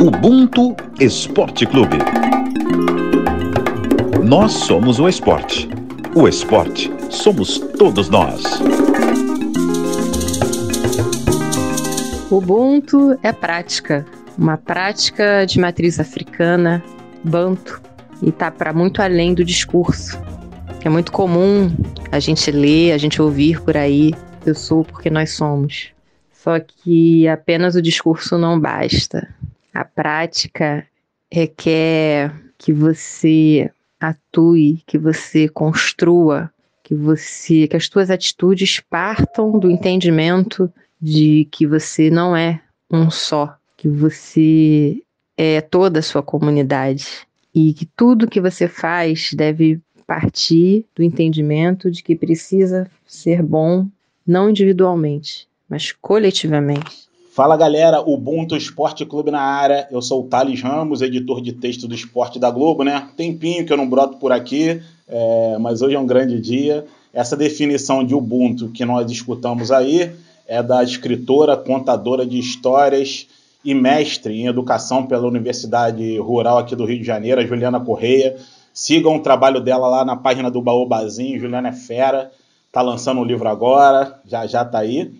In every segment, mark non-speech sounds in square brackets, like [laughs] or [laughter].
Ubuntu Esporte Clube. Nós somos o esporte. O esporte somos todos nós. Ubuntu é prática, uma prática de matriz africana, banto, e tá para muito além do discurso. É muito comum a gente ler, a gente ouvir por aí, eu sou porque nós somos. Só que apenas o discurso não basta. A prática requer que você atue, que você construa, que você que as suas atitudes partam do entendimento de que você não é um só, que você é toda a sua comunidade e que tudo que você faz deve partir do entendimento de que precisa ser bom não individualmente, mas coletivamente. Fala galera, Ubuntu Esporte Clube na área. Eu sou o Thales Ramos, editor de texto do Esporte da Globo, né? Tempinho que eu não broto por aqui, é, mas hoje é um grande dia. Essa definição de Ubuntu que nós escutamos aí é da escritora, contadora de histórias e mestre em educação pela Universidade Rural aqui do Rio de Janeiro, Juliana Correia. Sigam o trabalho dela lá na página do Baobazinho, Juliana é fera, tá lançando o um livro agora, já já tá aí.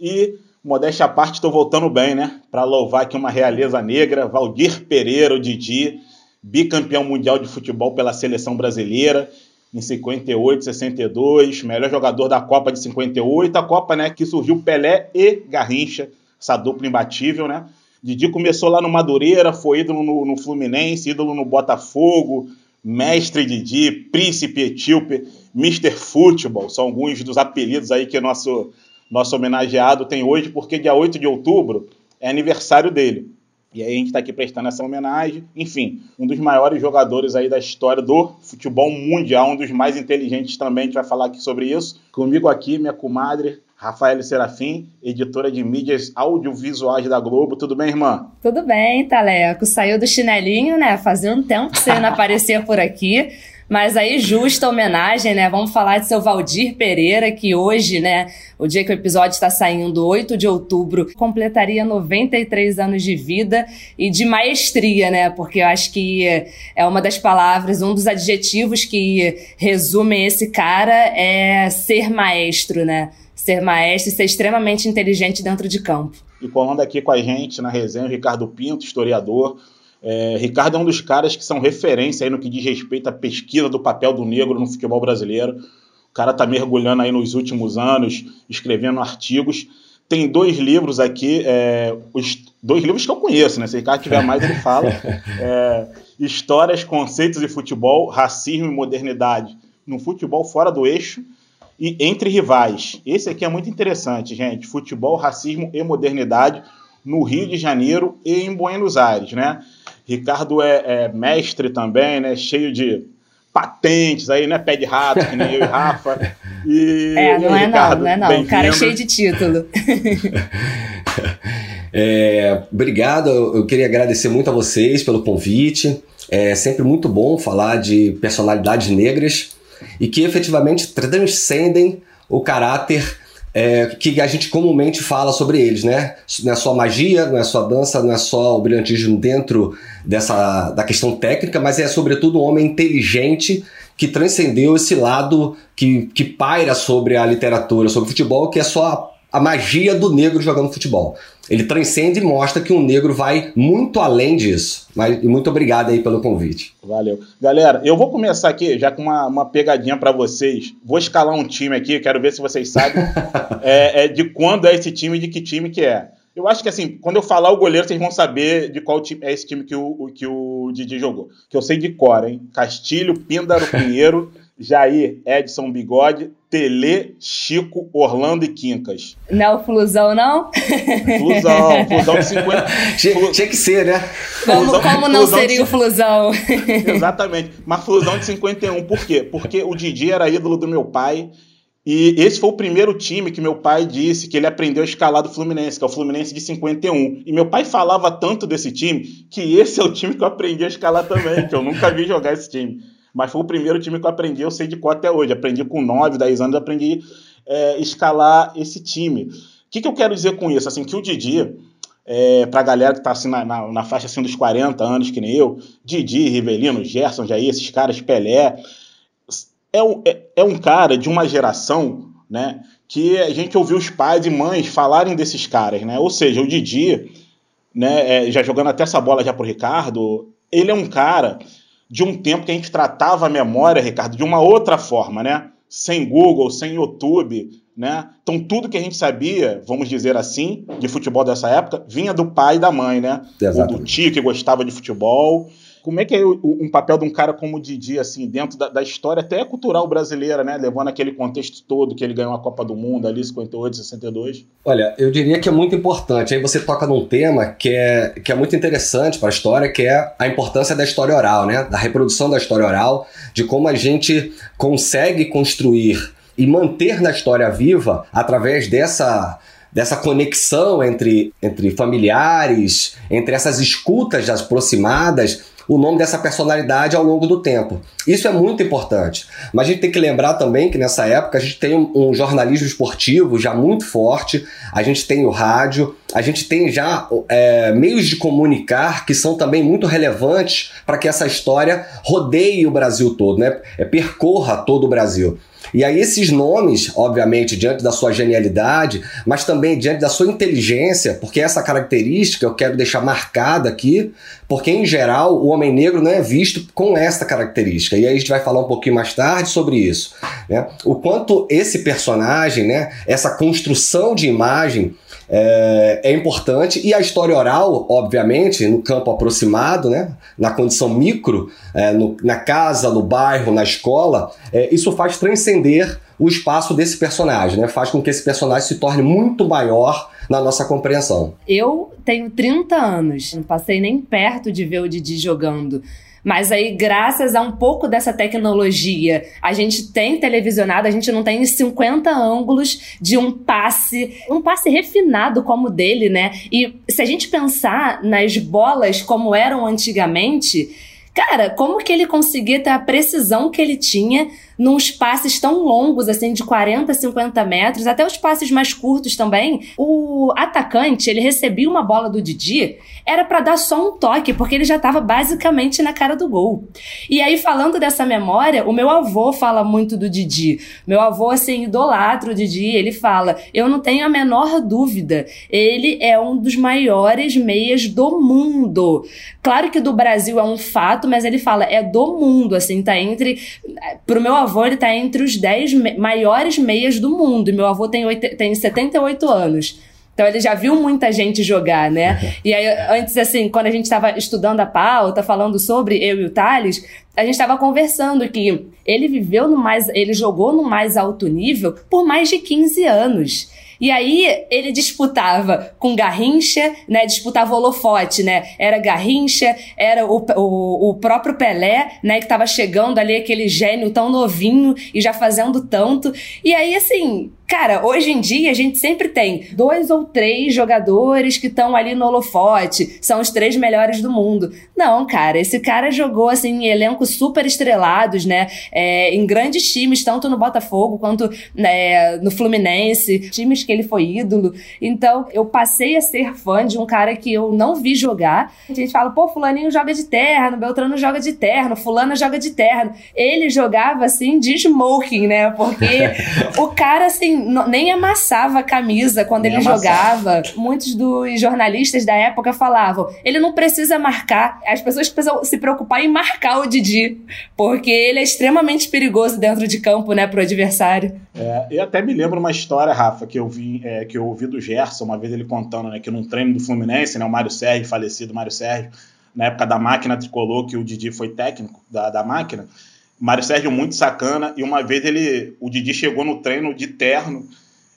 E modéstia à parte, estou voltando bem, né? Para louvar aqui uma realeza negra, Valdir Pereira, o Didi, bicampeão mundial de futebol pela seleção brasileira em 58, 62, melhor jogador da Copa de 58, a Copa, né, que surgiu Pelé e Garrincha, essa dupla imbatível, né? Didi começou lá no Madureira, foi ídolo no, no Fluminense, ídolo no Botafogo, mestre Didi, príncipe etíope, Mr. Futebol, são alguns dos apelidos aí que nosso nosso homenageado tem hoje, porque dia 8 de outubro é aniversário dele. E aí a gente está aqui prestando essa homenagem. Enfim, um dos maiores jogadores aí da história do futebol mundial, um dos mais inteligentes também, a gente vai falar aqui sobre isso. Comigo aqui, minha comadre, Rafael Serafim, editora de mídias audiovisuais da Globo. Tudo bem, irmã? Tudo bem, Taleco. Saiu do chinelinho, né? Fazia um tempo que você não [laughs] aparecia por aqui. Mas aí, justa homenagem, né? Vamos falar de seu Valdir Pereira, que hoje, né, o dia que o episódio está saindo, 8 de outubro, completaria 93 anos de vida e de maestria, né? Porque eu acho que é uma das palavras, um dos adjetivos que resumem esse cara é ser maestro, né? Ser maestro e ser extremamente inteligente dentro de campo. E colando aqui com a gente na resenha, o Ricardo Pinto, historiador, é, Ricardo é um dos caras que são referência aí no que diz respeito à pesquisa do papel do negro no futebol brasileiro. O cara está mergulhando aí nos últimos anos, escrevendo artigos. Tem dois livros aqui, é, os dois livros que eu conheço, né? Se o Ricardo tiver mais, ele fala. [laughs] É, Histórias, Conceitos e Futebol, Racismo e Modernidade no Futebol Fora do Eixo e Entre Rivais. Esse aqui é muito interessante, gente. Futebol, Racismo e Modernidade no Rio de Janeiro e em Buenos Aires, né? Ricardo é, é mestre também, né? Cheio de patentes aí, né? Pé de rato, que nem eu e [laughs] Rafa. E, é, não é Ricardo, não, não é não. O cara é cheio de título. [laughs] é, obrigado, eu queria agradecer muito a vocês pelo convite. É sempre muito bom falar de personalidades negras e que efetivamente transcendem o caráter é, que a gente comumente fala sobre eles, né? Não é só magia, não é só dança, não é só o brilhantismo dentro dessa da questão técnica, mas é sobretudo um homem inteligente que transcendeu esse lado que, que paira sobre a literatura, sobre o futebol, que é só a magia do negro jogando futebol. Ele transcende e mostra que um negro vai muito além disso. Mas, e muito obrigado aí pelo convite. Valeu. Galera, eu vou começar aqui já com uma, uma pegadinha para vocês. Vou escalar um time aqui, quero ver se vocês sabem [laughs] é, é, de quando é esse time e de que time que é. Eu acho que assim, quando eu falar o goleiro, vocês vão saber de qual time é esse time que o, que o Didi jogou. Que eu sei de cor, hein? Castilho, Píndaro, Pinheiro. [laughs] Jair, Edson Bigode, Tele, Chico, Orlando e Quincas. Não é o Flusão, não? Flusão, Flusão de 50. [laughs] Tinha, tinha que ser, né? Como, flusão, como não flusão seria de... o Flusão? [laughs] Exatamente. Mas Flusão de 51, por quê? Porque o Didi era ídolo do meu pai. E esse foi o primeiro time que meu pai disse que ele aprendeu a escalar do Fluminense, que é o Fluminense de 51. E meu pai falava tanto desse time que esse é o time que eu aprendi a escalar também, que eu nunca vi jogar esse time mas foi o primeiro time que eu aprendi, eu sei de qual até hoje. Aprendi com 9, 10 anos, aprendi é, escalar esse time. O que, que eu quero dizer com isso? Assim, que o Didi, é, pra galera que tá assim na, na, na, faixa assim, dos 40 anos, que nem eu, Didi, Rivelino, Gerson, Jair, esses caras, Pelé. É um, é, é um cara de uma geração, né? Que a gente ouviu os pais e mães falarem desses caras, né? Ou seja, o Didi, né, é, já jogando até essa bola já pro Ricardo, ele é um cara de um tempo que a gente tratava a memória, Ricardo, de uma outra forma, né? Sem Google, sem YouTube, né? Então tudo que a gente sabia, vamos dizer assim, de futebol dessa época, vinha do pai e da mãe, né? Ou do tio que gostava de futebol. Como é que é um papel de um cara como o Didi, assim, dentro da, da, história até cultural brasileira, né? Levando aquele contexto todo que ele ganhou a Copa do Mundo ali, 58, 62? Olha, eu diria que é muito importante. Aí você toca num tema que é, que é muito interessante para a história, que é a importância da história oral, né? Da reprodução da história oral, de como a gente consegue construir e manter na história viva através dessa dessa conexão entre, entre familiares, entre essas escutas aproximadas, o nome dessa personalidade ao longo do tempo. Isso é muito importante. Mas a gente tem que lembrar também que nessa época a gente tem um, jornalismo esportivo já muito forte, a gente tem o rádio, a gente tem já é, meios de comunicar que são também muito relevantes para que essa história rodeie o Brasil todo, né? É, percorra todo o Brasil. E aí esses nomes, obviamente, diante da sua genialidade, mas também diante da sua inteligência, porque essa característica eu quero deixar marcada aqui, porque em geral o homem negro não é visto com essa característica. E aí a gente vai falar um pouquinho mais tarde sobre isso. Né? O quanto esse personagem, né, essa construção de imagem é, é, importante e a história oral, obviamente, no campo aproximado, né, na condição micro, é, no, na casa, no bairro, na escola, é, isso faz transcender o espaço desse personagem, né, faz com que esse personagem se torne muito maior na nossa compreensão. Eu tenho 30 anos, não passei nem perto de ver o Didi jogando. Mas aí, graças a um pouco dessa tecnologia, a gente tem televisionado, a gente não tem 50 ângulos de um passe, um passe refinado como o dele, né? E se a gente pensar nas bolas como eram antigamente, cara, como que ele conseguia ter a precisão que ele tinha nos passes tão longos, assim, de 40, 50 metros, até os passes mais curtos também, o atacante, ele recebia uma bola do Didi, era para dar só um toque, porque ele já estava basicamente na cara do gol. E aí, falando dessa memória, o meu avô fala muito do Didi. Meu avô, assim, idolatra o Didi, ele fala, eu não tenho a menor dúvida, ele é um dos maiores meias do mundo. Claro que do Brasil é um fato, mas ele fala, é do mundo, assim, tá entre... Pro meu avô, avô ele tá entre os 10 me maiores meias do mundo. E meu avô tem, 8, tem 78 anos. Então ele já viu muita gente jogar, né? E aí, antes, assim, quando a gente estava estudando a pauta, falando sobre eu e o Thales, a gente estava conversando que ele viveu no mais. ele jogou no mais alto nível por mais de 15 anos. E aí ele disputava com Garrincha, né? Disputava o holofote, né? Era Garrincha, era o, o, o próprio Pelé, né? Que tava chegando ali, aquele gênio tão novinho e já fazendo tanto. E aí, assim, Cara, hoje em dia a gente sempre tem dois ou três jogadores que estão ali no holofote, são os três melhores do mundo. Não, cara, esse cara jogou assim em elencos super estrelados, né? É, em grandes times, tanto no Botafogo quanto né, no Fluminense, times que ele foi ídolo. Então, eu passei a ser fã de um cara que eu não vi jogar. A gente fala, pô, Fulaninho joga de terno, Beltrano joga de terno, Fulana joga de terno. Ele jogava assim de smoking, né? Porque [laughs] o cara assim nem amassava a camisa quando nem ele jogava. Muitos dos jornalistas da época falavam: ele não precisa marcar. As pessoas precisam se preocupar em marcar o Didi, porque ele é extremamente perigoso dentro de campo, né, pro adversário. É, eu até me lembro uma história, Rafa, que eu vi, é, que eu ouvi do Gerson, uma vez ele contando, né, que num treino do Fluminense, né, o Mário Sérgio, falecido Mário Sérgio, na época da máquina tricolor, que o Didi foi técnico da, da máquina, Mário Sérgio muito sacana, e uma vez ele, o Didi chegou no treino de terno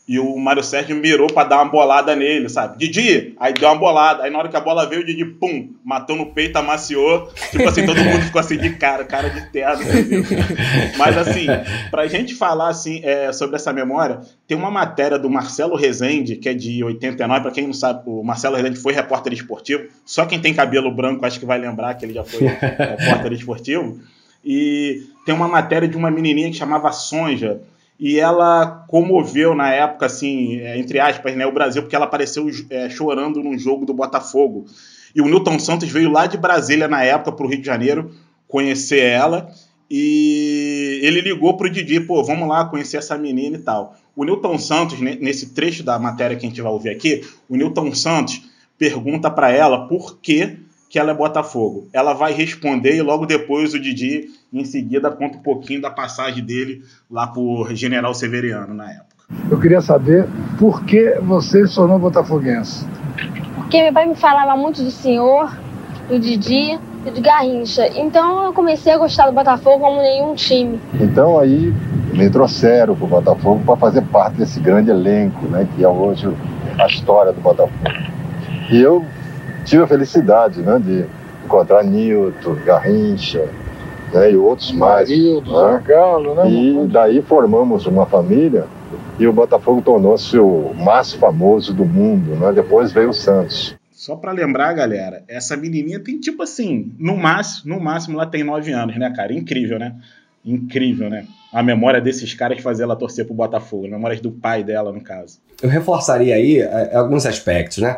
e o Mário Sérgio mirou para dar uma bolada nele, sabe? Didi! Aí deu uma bolada. Aí na hora que a bola veio, o Didi, pum, matou no peito, amaciou. Tipo assim, todo mundo ficou assim de cara, cara de terno. Mas assim, pra gente falar assim é, sobre essa memória, tem uma matéria do Marcelo Rezende, que é de 89, para quem não sabe, o Marcelo Rezende foi repórter esportivo. Só quem tem cabelo branco acho que vai lembrar que ele já foi repórter esportivo. E tem uma matéria de uma menininha que chamava Sonja, e ela comoveu na época, assim, é, entre aspas, né, o Brasil, porque ela apareceu é, chorando num jogo do Botafogo. E o Newton Santos veio lá de Brasília na época para o Rio de Janeiro conhecer ela e ele ligou pro Didi, pô, vamos lá conhecer essa menina e tal. O Newton Santos, nesse trecho da matéria que a gente vai ouvir aqui, o Newton Santos pergunta para ela por que, que ela é Botafogo. Ela vai responder e logo depois o Didi, em seguida, conta um pouquinho da passagem dele lá por General Severiano na época. Eu queria saber por que você se tornou botafoguense. Porque meu pai me falava muito do senhor, do Didi, de Garrincha. Então eu comecei a gostar do Botafogo como nenhum time. Então aí me trouxeram para o Botafogo para fazer parte desse grande elenco, né, que é hoje a história do Botafogo. E eu tive a felicidade né, de encontrar Nilton, Garrincha né, e outros mais. Marildo, né? Galo, né? E daí formamos uma família e o Botafogo tornou-se o mais famoso do mundo. Né? Depois veio o Santos. Só para lembrar, galera, essa menininha tem tipo assim, no máximo, no máximo ela tem 9 anos, né, cara? Incrível, né? Incrível, né? A memória desses caras fazer ela torcer pro Botafogo, a memória do pai dela, no caso. Eu reforçaria aí é, alguns aspectos, né?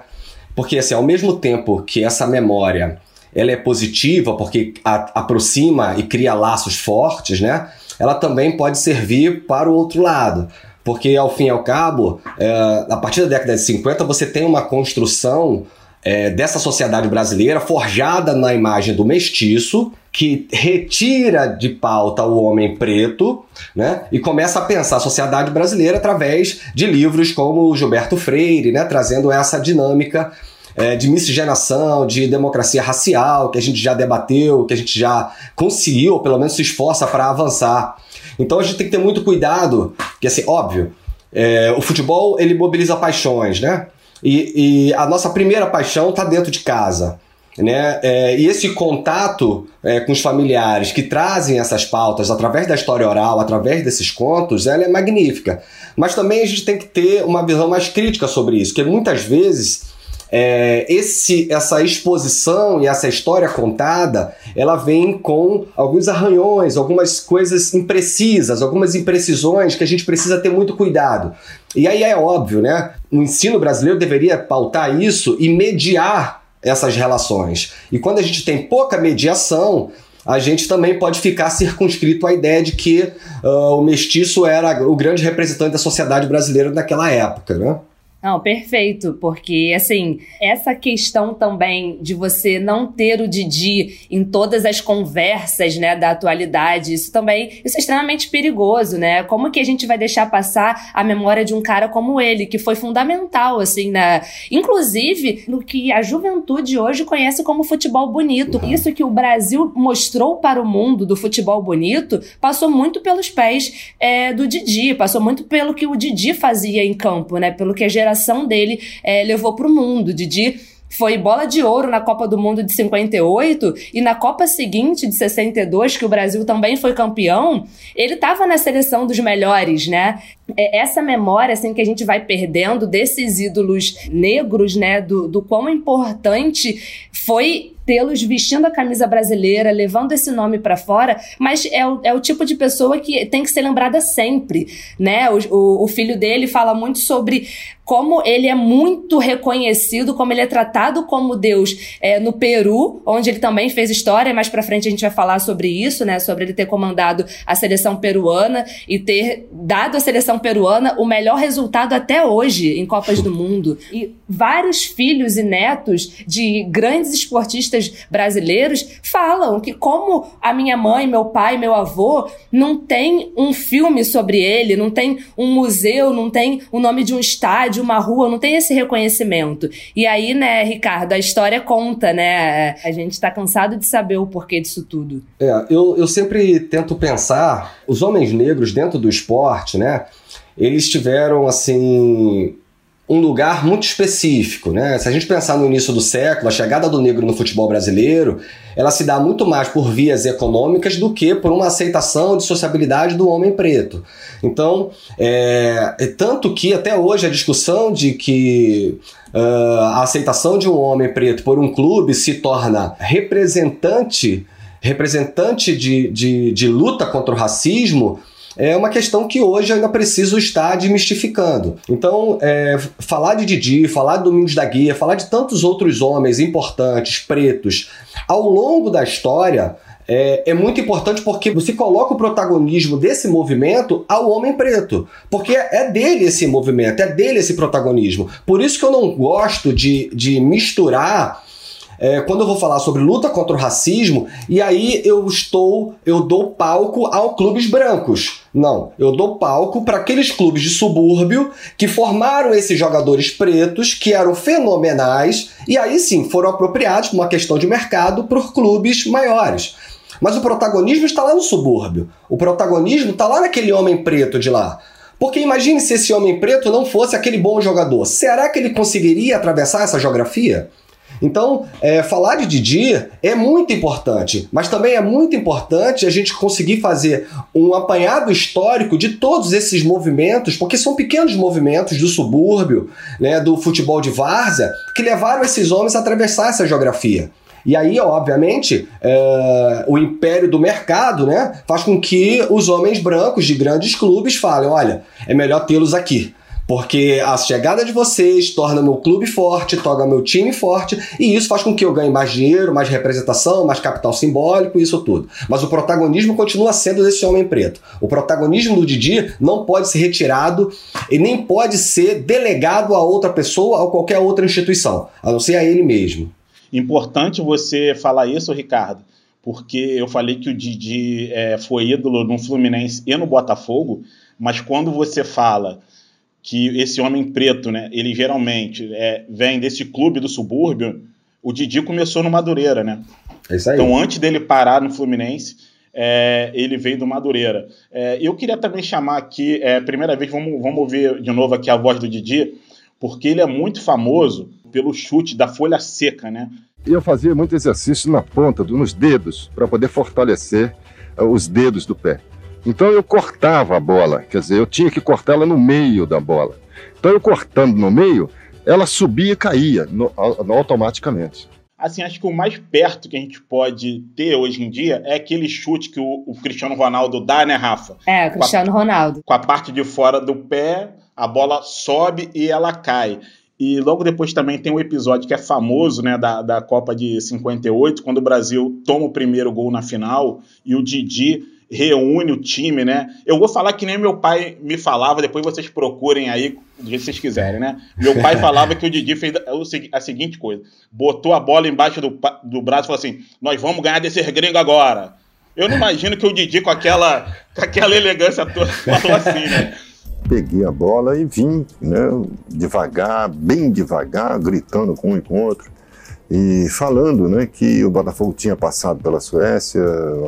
Porque, assim, ao mesmo tempo que essa memória ela é positiva porque a, aproxima e cria laços fortes, né? Ela também pode servir para o outro lado. Porque, ao fim e ao cabo, é, a partir da década de 50, você tem uma construção é, dessa sociedade brasileira forjada na imagem do mestiço, que retira de pauta o homem preto né, e começa a pensar a sociedade brasileira através de livros como Gilberto Freire, né, trazendo essa dinâmica é, de miscigenação, de democracia racial, que a gente já debateu, que a gente já conseguiu, ou pelo menos se esforça para avançar. Então a gente tem que ter muito cuidado, que assim, óbvio, é, o futebol ele mobiliza paixões, né? E, e a nossa primeira paixão está dentro de casa. Né? É, e esse contato é, com os familiares que trazem essas pautas através da história oral, através desses contos, ela é magnífica. Mas também a gente tem que ter uma visão mais crítica sobre isso, porque muitas vezes é, esse, essa exposição e essa história contada, ela vem com alguns arranhões, algumas coisas imprecisas, algumas imprecisões que a gente precisa ter muito cuidado. E aí é óbvio, né? O ensino brasileiro deveria pautar isso e mediar essas relações. E quando a gente tem pouca mediação, a gente também pode ficar circunscrito à ideia de que uh, o mestiço era o grande representante da sociedade brasileira naquela época, né? Não, perfeito, porque assim, essa questão também de você não ter o Didi em todas as conversas, né, da atualidade, isso também, isso é extremamente perigoso, né? Como que a gente vai deixar passar a memória de um cara como ele, que foi fundamental, assim, na, inclusive no que a juventude hoje conhece como futebol bonito. Isso que o Brasil mostrou para o mundo do futebol bonito passou muito pelos pés é, do Didi, passou muito pelo que o Didi fazia em campo, né? Pelo que a geração geração dele é, levou para o mundo. Didi foi bola de ouro na Copa do Mundo de 58 e na Copa seguinte de 62, que o Brasil também foi campeão, ele estava na seleção dos melhores, né? É essa memória assim que a gente vai perdendo desses ídolos negros, né, do, do quão importante foi tê-los vestindo a camisa brasileira, levando esse nome para fora, mas é o, é o tipo de pessoa que tem que ser lembrada sempre, né? O, o, o filho dele fala muito sobre como ele é muito reconhecido, como ele é tratado como Deus é, no Peru, onde ele também fez história. Mais para frente a gente vai falar sobre isso, né? Sobre ele ter comandado a seleção peruana e ter dado à seleção peruana o melhor resultado até hoje em Copas do Mundo. E vários filhos e netos de grandes esportistas brasileiros falam que como a minha mãe, meu pai, meu avô não tem um filme sobre ele, não tem um museu, não tem o nome de um estádio, uma rua, não tem esse reconhecimento. E aí, né, Ricardo, a história conta, né? A gente tá cansado de saber o porquê disso tudo. É, eu, eu sempre tento pensar os homens negros dentro do esporte, né? Eles tiveram, assim, um lugar muito específico, né? Se a gente pensar no início do século, a chegada do negro no futebol brasileiro, ela se dá muito mais por vias econômicas do que por uma aceitação de sociabilidade do homem preto. Então, é, é tanto que até hoje a discussão de que uh, a aceitação de um homem preto por um clube se torna representante representante de, de, de luta contra o racismo é uma questão que hoje ainda preciso estar desmistificando. Então, é, falar de Didi, falar de Domingos da Guia, falar de tantos outros homens importantes, pretos, ao longo da história, é, é, muito importante porque você coloca o protagonismo desse movimento ao homem preto. Porque é dele esse movimento, é dele esse protagonismo. Por isso que eu não gosto de, de misturar é, quando eu vou falar sobre luta contra o racismo, e aí eu estou, eu dou palco aos clubes brancos. Não, eu dou palco para aqueles clubes de subúrbio que formaram esses jogadores pretos que eram fenomenais e aí sim foram apropriados por uma questão de mercado por clubes maiores. Mas o protagonismo está lá no subúrbio. O protagonismo está lá naquele homem preto de lá. Porque imagine se esse homem preto não fosse aquele bom jogador. Será que ele conseguiria atravessar essa geografia? Então, é, falar de Didi é muito importante, mas também é muito importante a gente conseguir fazer um apanhado histórico de todos esses movimentos, porque são pequenos movimentos do subúrbio, né, do futebol de várzea, que levaram esses homens a atravessar essa geografia. E aí, obviamente, é, o império do mercado né, faz com que os homens brancos de grandes clubes falem: olha, é melhor tê-los aqui. Porque a chegada de vocês torna meu clube forte, torna meu time forte, e isso faz com que eu ganhe mais dinheiro, mais representação, mais capital simbólico, isso tudo. Mas o protagonismo continua sendo desse homem preto. O protagonismo do Didi não pode ser retirado e nem pode ser delegado a outra pessoa ou qualquer outra instituição, a não ser a ele mesmo. Importante você falar isso, Ricardo, porque eu falei que o Didi é, foi ídolo no Fluminense e no Botafogo, mas quando você fala que esse homem preto, né, ele geralmente é, vem desse clube do subúrbio, o Didi começou no Madureira, né? É isso aí. Então, antes dele parar no Fluminense, é, ele veio do Madureira. É, eu queria também chamar aqui, é, primeira vez, vamos, vamos ouvir de novo aqui a voz do Didi, porque ele é muito famoso pelo chute da folha seca, né? Eu fazia muito exercício na ponta, nos dedos, para poder fortalecer uh, os dedos do pé. Então eu cortava a bola, quer dizer, eu tinha que cortá-la no meio da bola. Então eu cortando no meio, ela subia e caía no, automaticamente. Assim, acho que o mais perto que a gente pode ter hoje em dia é aquele chute que o, o Cristiano Ronaldo dá, né, Rafa? É, o Cristiano com a, Ronaldo. Com a parte de fora do pé, a bola sobe e ela cai. E logo depois também tem um episódio que é famoso, né, da, da Copa de 58, quando o Brasil toma o primeiro gol na final e o Didi reúne o time, né? Eu vou falar que nem meu pai me falava, depois vocês procurem aí do jeito que vocês quiserem, né? Meu pai [laughs] falava que o Didi fez a seguinte coisa: botou a bola embaixo do, do braço e falou assim: Nós vamos ganhar desses gringos agora. Eu não imagino que o Didi, com aquela, com aquela elegância toda, [laughs] falou assim, né? Peguei a bola e vim, né, devagar, bem devagar, gritando com um e com outro e falando né, que o Botafogo tinha passado pela Suécia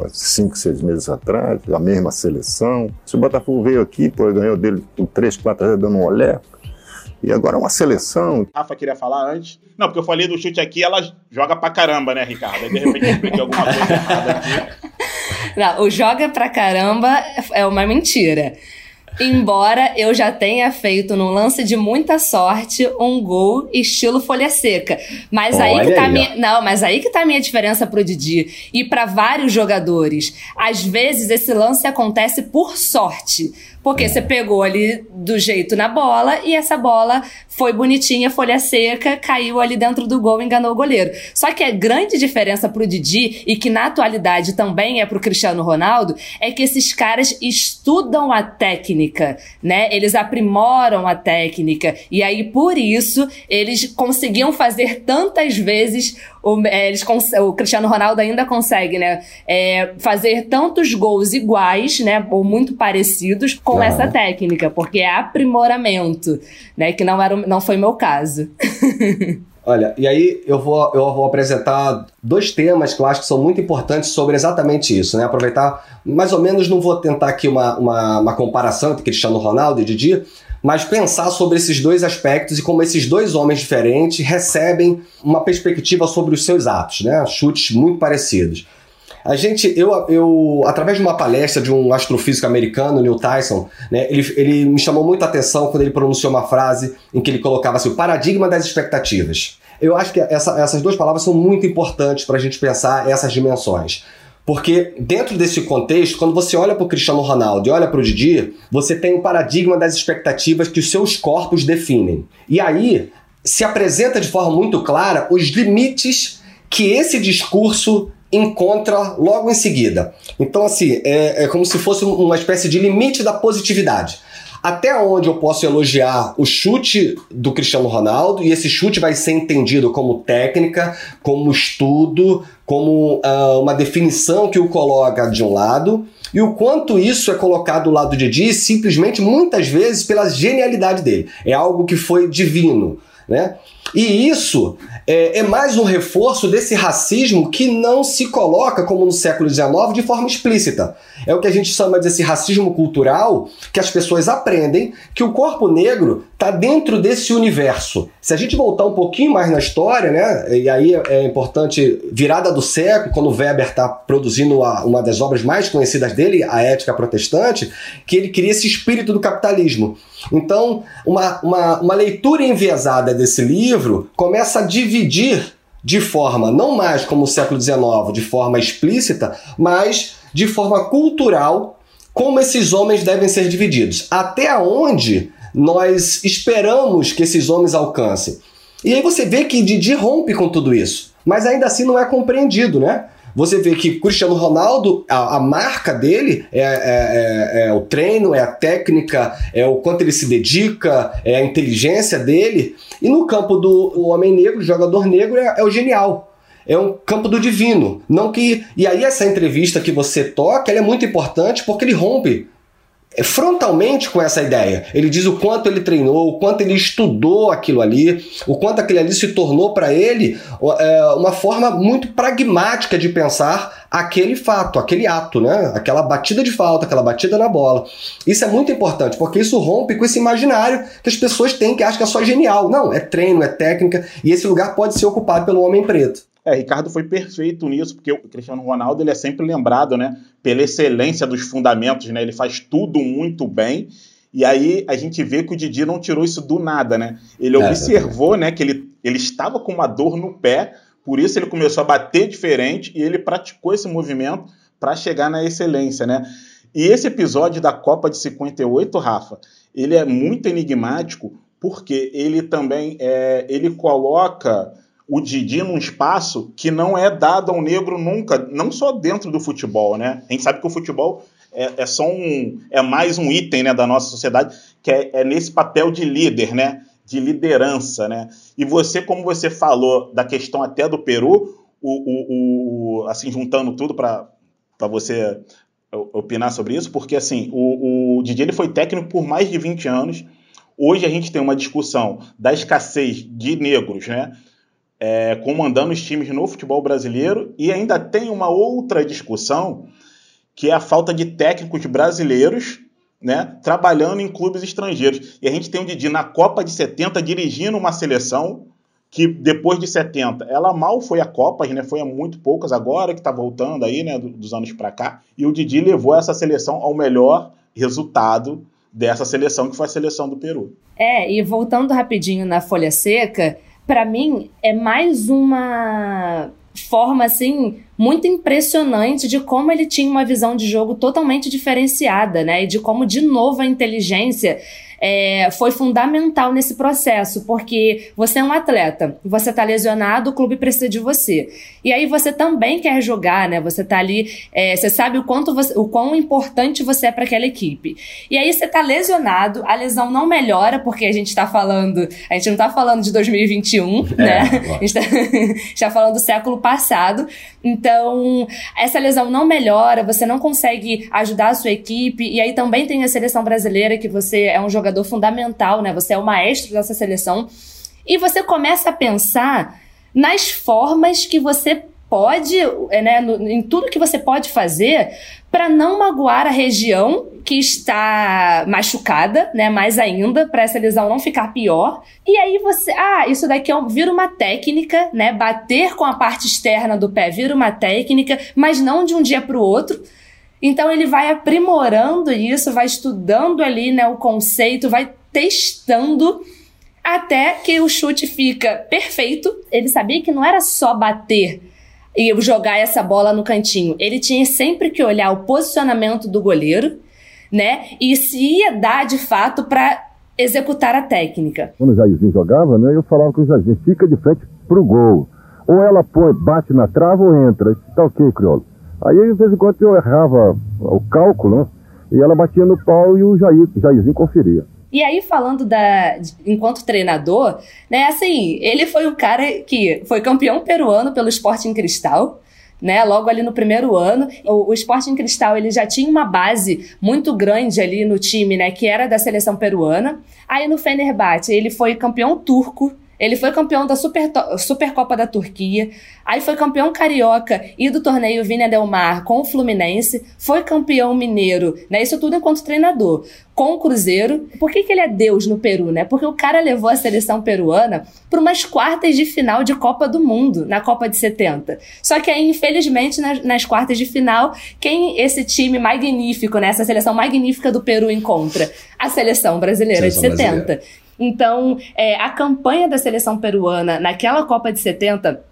cinco, seis meses atrás, a mesma seleção. Se o Botafogo veio aqui, pô, ganhou dele três, quatro vezes dando um olé. E agora é uma seleção. Rafa queria falar antes. Não, porque eu falei do chute aqui, ela joga pra caramba, né, Ricardo? Aí, de repente eu expliquei alguma coisa errada aqui. [laughs] Não, o joga pra caramba é uma mentira. Embora eu já tenha feito num lance de muita sorte um gol estilo folha seca. Mas aí que tá aí, minha, não, mas aí que tá a minha diferença pro Didi e para vários jogadores. Às vezes esse lance acontece por sorte. Porque você pegou ali do jeito na bola e essa bola foi bonitinha, folha seca, caiu ali dentro do gol enganou o goleiro. Só que a grande diferença pro Didi e que na atualidade também é pro Cristiano Ronaldo é que esses caras estudam a técnica, né? Eles aprimoram a técnica e aí por isso eles conseguiam fazer tantas vezes o, é, eles, o Cristiano Ronaldo ainda consegue, né? É, fazer tantos gols iguais, né? Ou muito parecidos com ah. essa técnica, porque é aprimoramento, né? Que não, era, não foi meu caso. [laughs] Olha, e aí eu vou, eu vou apresentar dois temas que eu acho que são muito importantes sobre exatamente isso, né? Aproveitar, mais ou menos, não vou tentar aqui uma, uma, uma comparação entre Cristiano Ronaldo e Didi, mas pensar sobre esses dois aspectos e como esses dois homens diferentes recebem uma perspectiva sobre os seus atos, né? Chutes muito parecidos. A gente, eu, eu, através de uma palestra de um astrofísico americano, Neil Tyson, né, ele, ele me chamou muita atenção quando ele pronunciou uma frase em que ele colocava assim, o paradigma das expectativas. Eu acho que essa, essas duas palavras são muito importantes para a gente pensar essas dimensões. Porque dentro desse contexto, quando você olha para o Cristiano Ronaldo e olha para o Didi, você tem um paradigma das expectativas que os seus corpos definem. E aí se apresenta de forma muito clara os limites que esse discurso encontra logo em seguida. Então, assim, é, é como se fosse uma espécie de limite da positividade até onde eu posso elogiar o chute do Cristiano Ronaldo, e esse chute vai ser entendido como técnica, como estudo, como uh, uma definição que o coloca de um lado, e o quanto isso é colocado do lado de Didi simplesmente muitas vezes pela genialidade dele. É algo que foi divino. Né? E isso é, é, mais um reforço desse racismo que não se coloca, como no século XIX, de forma explícita. É o que a gente chama de esse racismo cultural, que as pessoas aprendem que o corpo negro está dentro desse universo. Se a gente voltar um pouquinho mais na história, né, e aí é importante, virada do século, quando Weber está produzindo uma das obras mais conhecidas dele, A Ética Protestante, que ele cria esse espírito do capitalismo. Então, uma, uma, uma leitura enviesada desse livro começa a dividir de forma, não mais como o século XIX, de forma explícita, mas de forma cultural, como esses homens devem ser divididos. Até onde nós esperamos que esses homens alcancem. E aí você vê que Didi rompe com tudo isso, mas ainda assim não é compreendido, né? Você vê que Cristiano Ronaldo, a, a marca dele é, é, é, é, o treino, é a técnica, é o quanto ele se dedica, é a inteligência dele. E no campo do homem negro, jogador negro, é, é o genial é um campo do divino. Não que. E aí, essa entrevista que você toca é muito importante porque ele rompe frontalmente com essa ideia. Ele diz o quanto ele treinou, o quanto ele estudou aquilo ali, o quanto aquilo ali se tornou para ele é, uma forma muito pragmática de pensar aquele fato, aquele ato, né? Aquela batida de falta, aquela batida na bola. Isso é muito importante, porque isso rompe com esse imaginário que as pessoas têm que acham que é só genial. Não, é treino, é técnica, e esse lugar pode ser ocupado pelo homem preto. É, Ricardo foi perfeito nisso, porque o Cristiano Ronaldo ele é sempre lembrado, né, pela excelência dos fundamentos, né? Ele faz tudo muito bem. E aí a gente vê que o Didi não tirou isso do nada, né? Ele é, observou, né, que ele, ele estava com uma dor no pé, por isso ele começou a bater diferente e ele praticou esse movimento para chegar na excelência, né? E esse episódio da Copa de 58, Rafa, ele é muito enigmático porque ele também é, ele coloca o Didi num espaço que não é dado ao negro nunca, não só dentro do futebol, né? A gente sabe que o futebol é, é só um, é mais um item né, da nossa sociedade, que é, é nesse papel de líder, né? De liderança, né? E você, como você falou da questão até do Peru, o, o, o assim, juntando tudo para você opinar sobre isso, porque assim, o, o Didi ele foi técnico por mais de 20 anos. Hoje a gente tem uma discussão da escassez de negros, né? É, comandando os times no futebol brasileiro e ainda tem uma outra discussão que é a falta de técnicos brasileiros né, trabalhando em clubes estrangeiros. E a gente tem o Didi na Copa de 70 dirigindo uma seleção que depois de 70 ela mal foi a Copa, né, foi a muito poucas agora que está voltando aí, né, dos anos para cá. E o Didi levou essa seleção ao melhor resultado dessa seleção que foi a seleção do Peru. É, e voltando rapidinho na folha seca, para mim, é mais uma forma assim muito impressionante de como ele tinha uma visão de jogo totalmente diferenciada, né? E de como de novo a inteligência é, foi fundamental nesse processo, porque você é um atleta, você está lesionado, o clube precisa de você. E aí você também quer jogar, né? Você está ali, é, você sabe o quanto você, o quão importante você é para aquela equipe. E aí você está lesionado, a lesão não melhora, porque a gente está falando, a gente não está falando de 2021, [laughs] é, né? A gente [laughs] está tá falando do século passado. Então, essa lesão não melhora, você não consegue ajudar a sua equipe, e aí também tem a seleção brasileira, que você é um jogador jogador fundamental, né? Você é o maestro dessa seleção. E você começa a pensar nas formas que você pode, é, né, no, em tudo que você pode fazer para não magoar a região que está machucada, né, mais ainda, para essa lesão não ficar pior. E aí você, ah, isso daqui é um, vira uma técnica, né, bater com a parte externa do pé vira uma técnica, mas não de um dia para o outro. Então ele vai aprimorando isso, vai estudando ali, né, o conceito, vai testando até que o chute fica perfeito. Ele sabia que não era só bater e jogar essa bola no cantinho. Ele tinha sempre que olhar o posicionamento do goleiro, né? E se ia dar de fato para executar a técnica. Quando o Jairzinho jogava, né, eu falava com o Jairzinho, fica de frente pro gol. Ou ela põe, bate na trava ou entra. Tá ok, Criolo. Aí, de vez em quando, eu errava o cálculo, né? E ela batia no pau e o Jair, Jairzinho conferia. E aí, falando da. enquanto treinador, né, assim, ele foi o cara que foi campeão peruano pelo Sporting Cristal. Né, logo ali no primeiro ano, o, o Sporting Cristal ele já tinha uma base muito grande ali no time, né, que era da seleção peruana. Aí no Fenerbahçe ele foi campeão turco, ele foi campeão da Super, Supercopa da Turquia, aí foi campeão carioca e do torneio Vinha Del Mar com o Fluminense, foi campeão mineiro, né? Isso tudo enquanto treinador, com o Cruzeiro. Por que, que ele é Deus no Peru, né? Porque o cara levou a seleção peruana para umas quartas de final de Copa do Mundo, na Copa de 70. Só que aí, infelizmente, nas, nas quartas de final, quem esse time magnífico, né? Essa seleção magnífica do Peru encontra? A seleção brasileira seleção de 70. Brasileira. Então, é, a campanha da seleção peruana naquela Copa de 70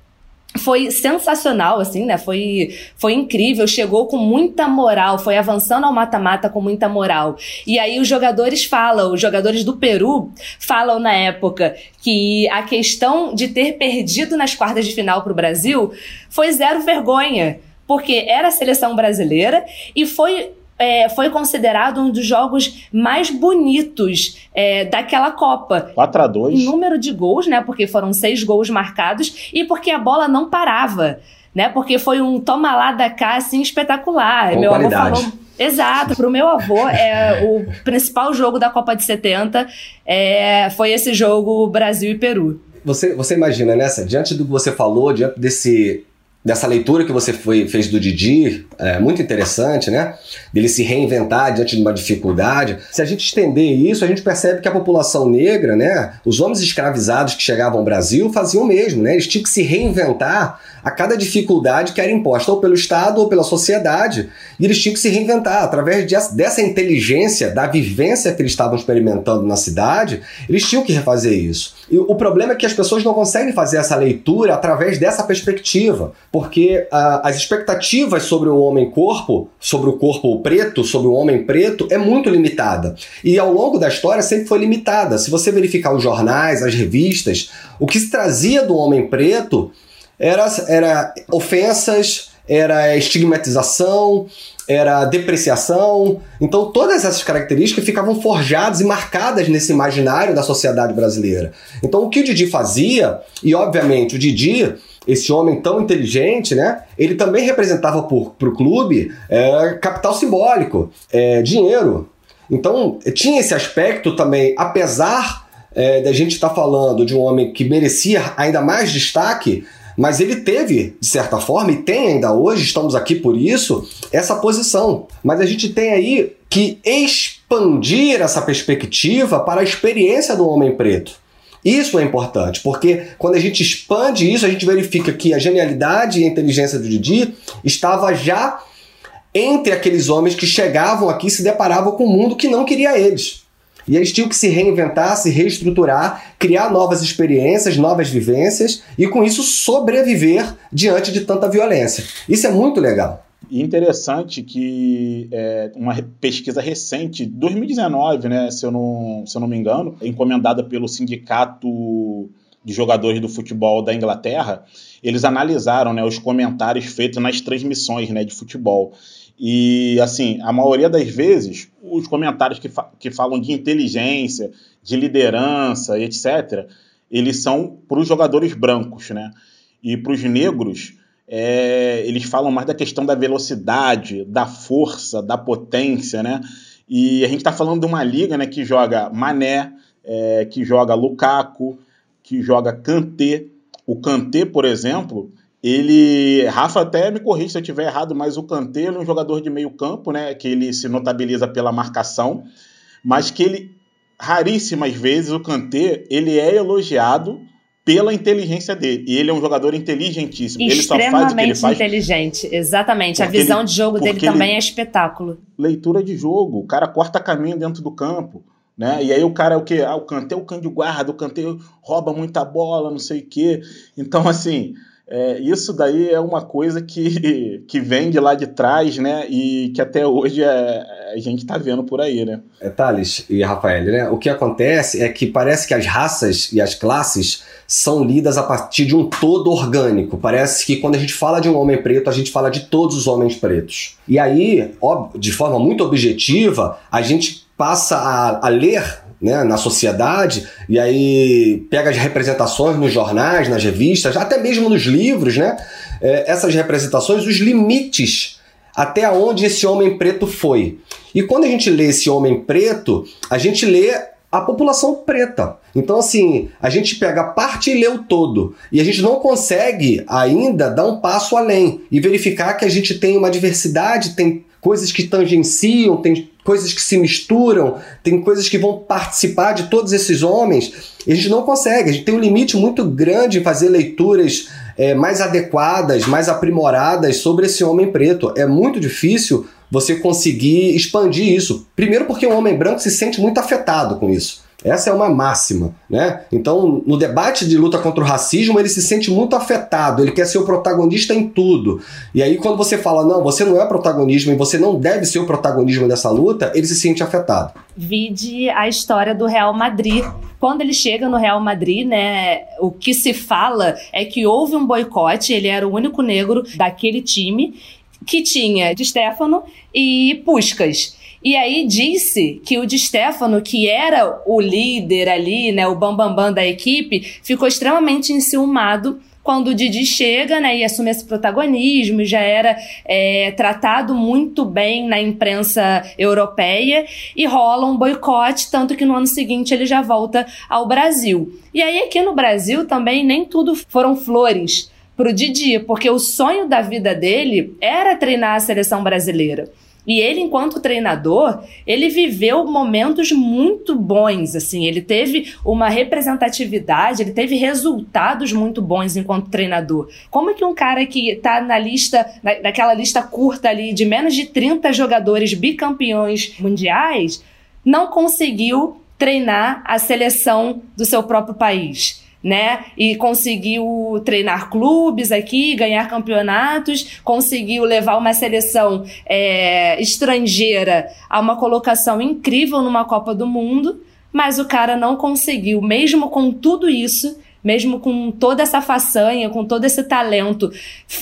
foi sensacional, assim, né? Foi, foi incrível, chegou com muita moral, foi avançando ao mata-mata com muita moral. E aí os jogadores falam, os jogadores do Peru falam na época que a questão de ter perdido nas quartas de final para o Brasil foi zero vergonha. Porque era a seleção brasileira e foi é, foi considerado um dos jogos mais bonitos é, daquela Copa. 4 a 2 Em número de gols, né? Porque foram seis gols marcados e porque a bola não parava. Né? Porque foi um toma lá da cá assim espetacular. Com meu qualidade. avô falou. Exato, pro meu avô, é, o principal jogo da Copa de 70 é, foi esse jogo Brasil e Peru. Você, você imagina, nessa, né, diante do que você falou, diante desse dessa leitura que você foi, fez do Didi, é muito interessante, né? Dele se reinventar diante de uma dificuldade. Se a gente estender isso, a gente percebe que a população negra, né? Os homens escravizados que chegavam ao Brasil faziam o mesmo, né? Eles tinham que se reinventar a cada dificuldade que era imposta ou pelo Estado ou pela sociedade. E eles tinham que se reinventar. Através de, dessa inteligência, da vivência que eles estavam experimentando na cidade, eles tinham que refazer isso. E o problema é que as pessoas não conseguem fazer essa leitura através dessa perspectiva, porque uh, as expectativas sobre o homem-corpo, sobre o corpo preto, sobre o homem preto, é muito limitada. E ao longo da história sempre foi limitada. Se você verificar os jornais, as revistas, o que se trazia do homem preto era, era ofensas, era estigmatização, era depreciação. Então, todas essas características ficavam forjadas e marcadas nesse imaginário da sociedade brasileira. Então, o que o Didi fazia, e obviamente o Didi, esse homem tão inteligente, né? Ele também representava para o clube é, capital simbólico, é, dinheiro. Então, tinha esse aspecto também, apesar é, da gente estar tá falando de um homem que merecia ainda mais destaque, mas ele teve, de certa forma, e tem ainda hoje, estamos aqui por isso, essa posição. Mas a gente tem aí que expandir essa perspectiva para a experiência do homem preto. Isso é importante, porque quando a gente expande isso, a gente verifica que a genialidade e a inteligência do Didi estava já entre aqueles homens que chegavam aqui e se deparavam com um mundo que não queria eles. E eles tinham que se reinventar, se reestruturar, criar novas experiências, novas vivências e com isso sobreviver diante de tanta violência. Isso é muito legal. E interessante que é, uma pesquisa recente, 2019, né, se eu, não, se eu não me engano, encomendada pelo Sindicato de Jogadores do Futebol da Inglaterra, eles analisaram né, os comentários feitos nas transmissões né, de futebol. E, assim, a maioria das vezes, os comentários que, fa que falam de inteligência, de liderança, etc., eles são para os jogadores brancos, né? E para os negros, é, eles falam mais da questão da velocidade, da força, da potência, né? E a gente está falando de uma liga né, que joga Mané, é, que joga Lukaku, que joga Kanté. O Kanté, por exemplo, ele, Rafa até me corrige se eu estiver errado, mas o Kanté é um jogador de meio campo, né, que ele se notabiliza pela marcação, mas que ele raríssimas vezes o Kanté, ele é elogiado pela inteligência dele. E ele é um jogador inteligentíssimo. Extremamente ele faz... inteligente, exatamente. A visão ele, de jogo dele também é espetáculo. Leitura de jogo, o cara corta caminho dentro do campo. Né? E aí o cara é o que? Ah, o Kanté é o cão de guarda, o Kanté rouba muita bola, não sei o quê. Então, assim, É, isso daí é uma coisa que, [laughs] que vem de lá de trás, né? E que até hoje é, a gente está vendo por aí, né? É, Thales e Rafael, né? O que acontece é que parece que as raças e as classes são lidas a partir de um todo orgânico. Parece que quando a gente fala de um homem preto, a gente fala de todos os homens pretos. E aí, de forma muito objetiva, a gente passa a, a ler né, na sociedade, e aí pega as representações nos jornais, nas revistas, até mesmo nos livros, né? É, essas representações, os limites até onde esse homem preto foi. E quando a gente lê esse homem preto, a gente lê a população preta. Então, assim, a gente pega parte e lê o todo. E a gente não consegue ainda dar um passo além e verificar que a gente tem uma diversidade, tem coisas que tangenciam, tem coisas que se misturam, tem coisas que vão participar de todos esses homens, e a gente não consegue. A gente tem um limite muito grande em fazer leituras é, mais adequadas, mais aprimoradas sobre esse homem preto. É muito difícil você conseguir expandir isso. Primeiro, porque o homem branco se sente muito afetado com isso. Essa é uma máxima, né? Então, no debate de luta contra o racismo, ele se sente muito afetado, ele quer ser o protagonista em tudo. E aí, quando você fala, não, você não é protagonismo e você não deve ser o protagonismo dessa luta, ele se sente afetado. Vide a história do Real Madrid. Quando ele chega no Real Madrid, né, o que se fala é que houve um boicote, ele era o único negro daquele time, que tinha de Stefano e Puscas. E aí disse que o Di Stefano, que era o líder ali, né, o bambambam bam, bam da equipe, ficou extremamente enciumado quando o Didi chega né, e assume esse protagonismo, já era é, tratado muito bem na imprensa europeia e rola um boicote, tanto que no ano seguinte ele já volta ao Brasil. E aí aqui no Brasil também nem tudo foram flores pro Didi, porque o sonho da vida dele era treinar a seleção brasileira. E ele, enquanto treinador, ele viveu momentos muito bons, assim, ele teve uma representatividade, ele teve resultados muito bons enquanto treinador. Como é que um cara que tá na lista, na, naquela lista curta ali de menos de 30 jogadores bicampeões mundiais, não conseguiu treinar a seleção do seu próprio país? Né? E conseguiu treinar clubes aqui, ganhar campeonatos, conseguiu levar uma seleção é, estrangeira a uma colocação incrível numa Copa do Mundo, mas o cara não conseguiu, mesmo com tudo isso, mesmo com toda essa façanha, com todo esse talento,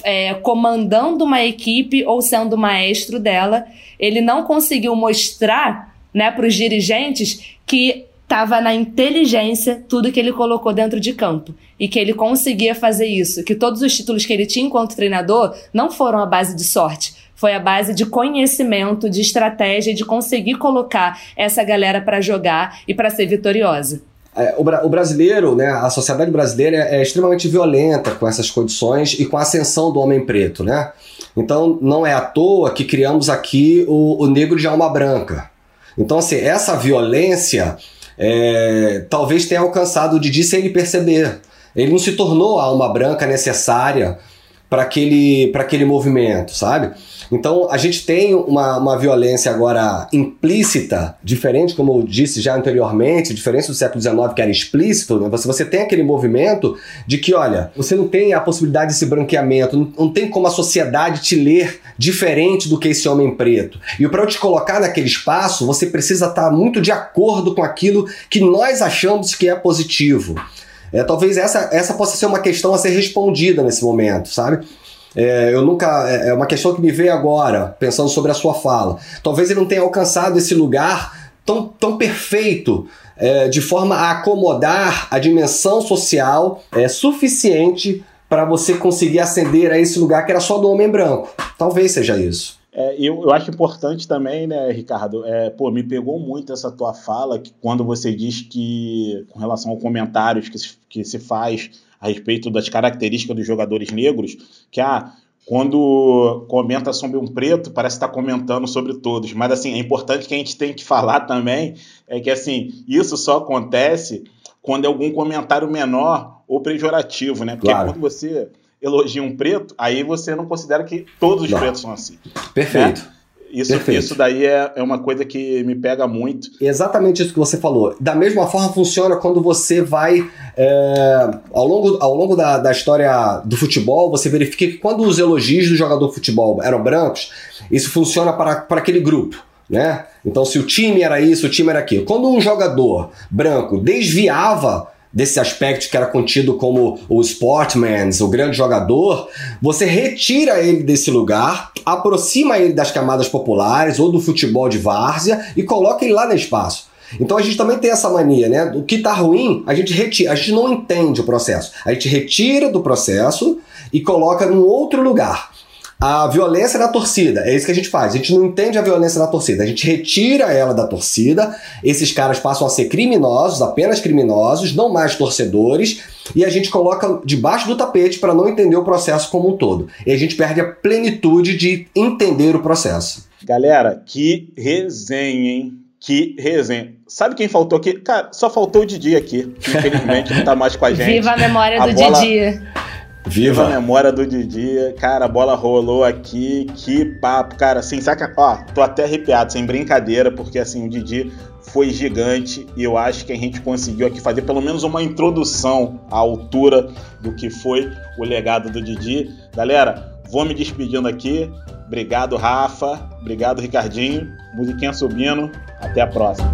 é, comandando uma equipe ou sendo maestro dela, ele não conseguiu mostrar né, para os dirigentes que estava na inteligência tudo que ele colocou dentro de campo e que ele conseguia fazer isso, que todos os títulos que ele tinha enquanto treinador não foram a base de sorte, foi a base de conhecimento, de estratégia, de conseguir colocar essa galera para jogar e para ser vitoriosa. É, o, brasileiro, né, a sociedade brasileira é, é extremamente violenta com essas condições e com a ascensão do homem preto, né? Então não é à toa que criamos aqui o, o negro de alma branca. Então assim, essa violência é, talvez tenha alcançado o Didi sem ele perceber. Ele não se tornou a alma branca necessária para aquele, aquele movimento, sabe? Então a gente tem uma, uma violência agora implícita, diferente, como eu disse já anteriormente, diferente do século XIX que era explícito, né? você, você tem aquele movimento de que, olha, você não tem a possibilidade desse branqueamento, não, não tem como a sociedade te ler diferente do que esse homem preto. E para eu te colocar naquele espaço, você precisa estar muito de acordo com aquilo que nós achamos que é positivo. É, talvez essa, essa possa ser uma questão a ser respondida nesse momento, sabe? É, eu nunca. É, é uma questão que me veio agora, pensando sobre a sua fala. Talvez ele não tenha alcançado esse lugar tão, tão perfeito, é, de forma a acomodar a dimensão social é, suficiente para você conseguir ascender a esse lugar que era só do homem branco. Talvez seja isso. É, eu, eu acho importante também, né, Ricardo? É, pô, me pegou muito essa tua fala, que quando você diz que, com relação aos comentários que se, que se faz a respeito das características dos jogadores negros, que ah, quando comenta sobre um preto, parece estar comentando sobre todos. Mas assim, é importante que a gente tem que falar também é que assim, isso só acontece quando é algum comentário menor ou pejorativo, né? Porque claro. quando você elogia um preto, aí você não considera que todos os não. pretos são assim. Perfeito. Né? Isso, isso daí é, é uma coisa que me pega muito. Exatamente isso que você falou. Da mesma forma funciona quando você vai. É, ao longo, ao longo da, da história do futebol, você verifica que quando os elogios do jogador de futebol eram brancos, isso funciona para, para aquele grupo. Né? Então, se o time era isso, o time era aquilo. Quando um jogador branco desviava desse aspecto que era contido como o sportman, o grande jogador, você retira ele desse lugar, aproxima ele das camadas populares ou do futebol de várzea e coloca ele lá no espaço. Então a gente também tem essa mania, né? O que tá ruim, a gente retira, a gente não entende o processo. A gente retira do processo e coloca num outro lugar a violência da torcida. É isso que a gente faz. A gente não entende a violência da torcida. A gente retira ela da torcida. Esses caras passam a ser criminosos, apenas criminosos, não mais torcedores. E a gente coloca debaixo do tapete para não entender o processo como um todo. E a gente perde a plenitude de entender o processo. Galera, que resenha, hein? Que resenha. Sabe quem faltou aqui? Cara, só faltou o Didi aqui. Infelizmente não tá mais com a [laughs] gente. Viva a memória a do bola... Didi. Viva a memória do Didi. Cara, a bola rolou aqui. Que papo, cara. Assim, saca? Ó, tô até arrepiado, sem brincadeira, porque assim, o Didi foi gigante e eu acho que a gente conseguiu aqui fazer pelo menos uma introdução à altura do que foi o legado do Didi. Galera, vou me despedindo aqui. Obrigado, Rafa. Obrigado, Ricardinho. Musiquinha subindo. Até a próxima.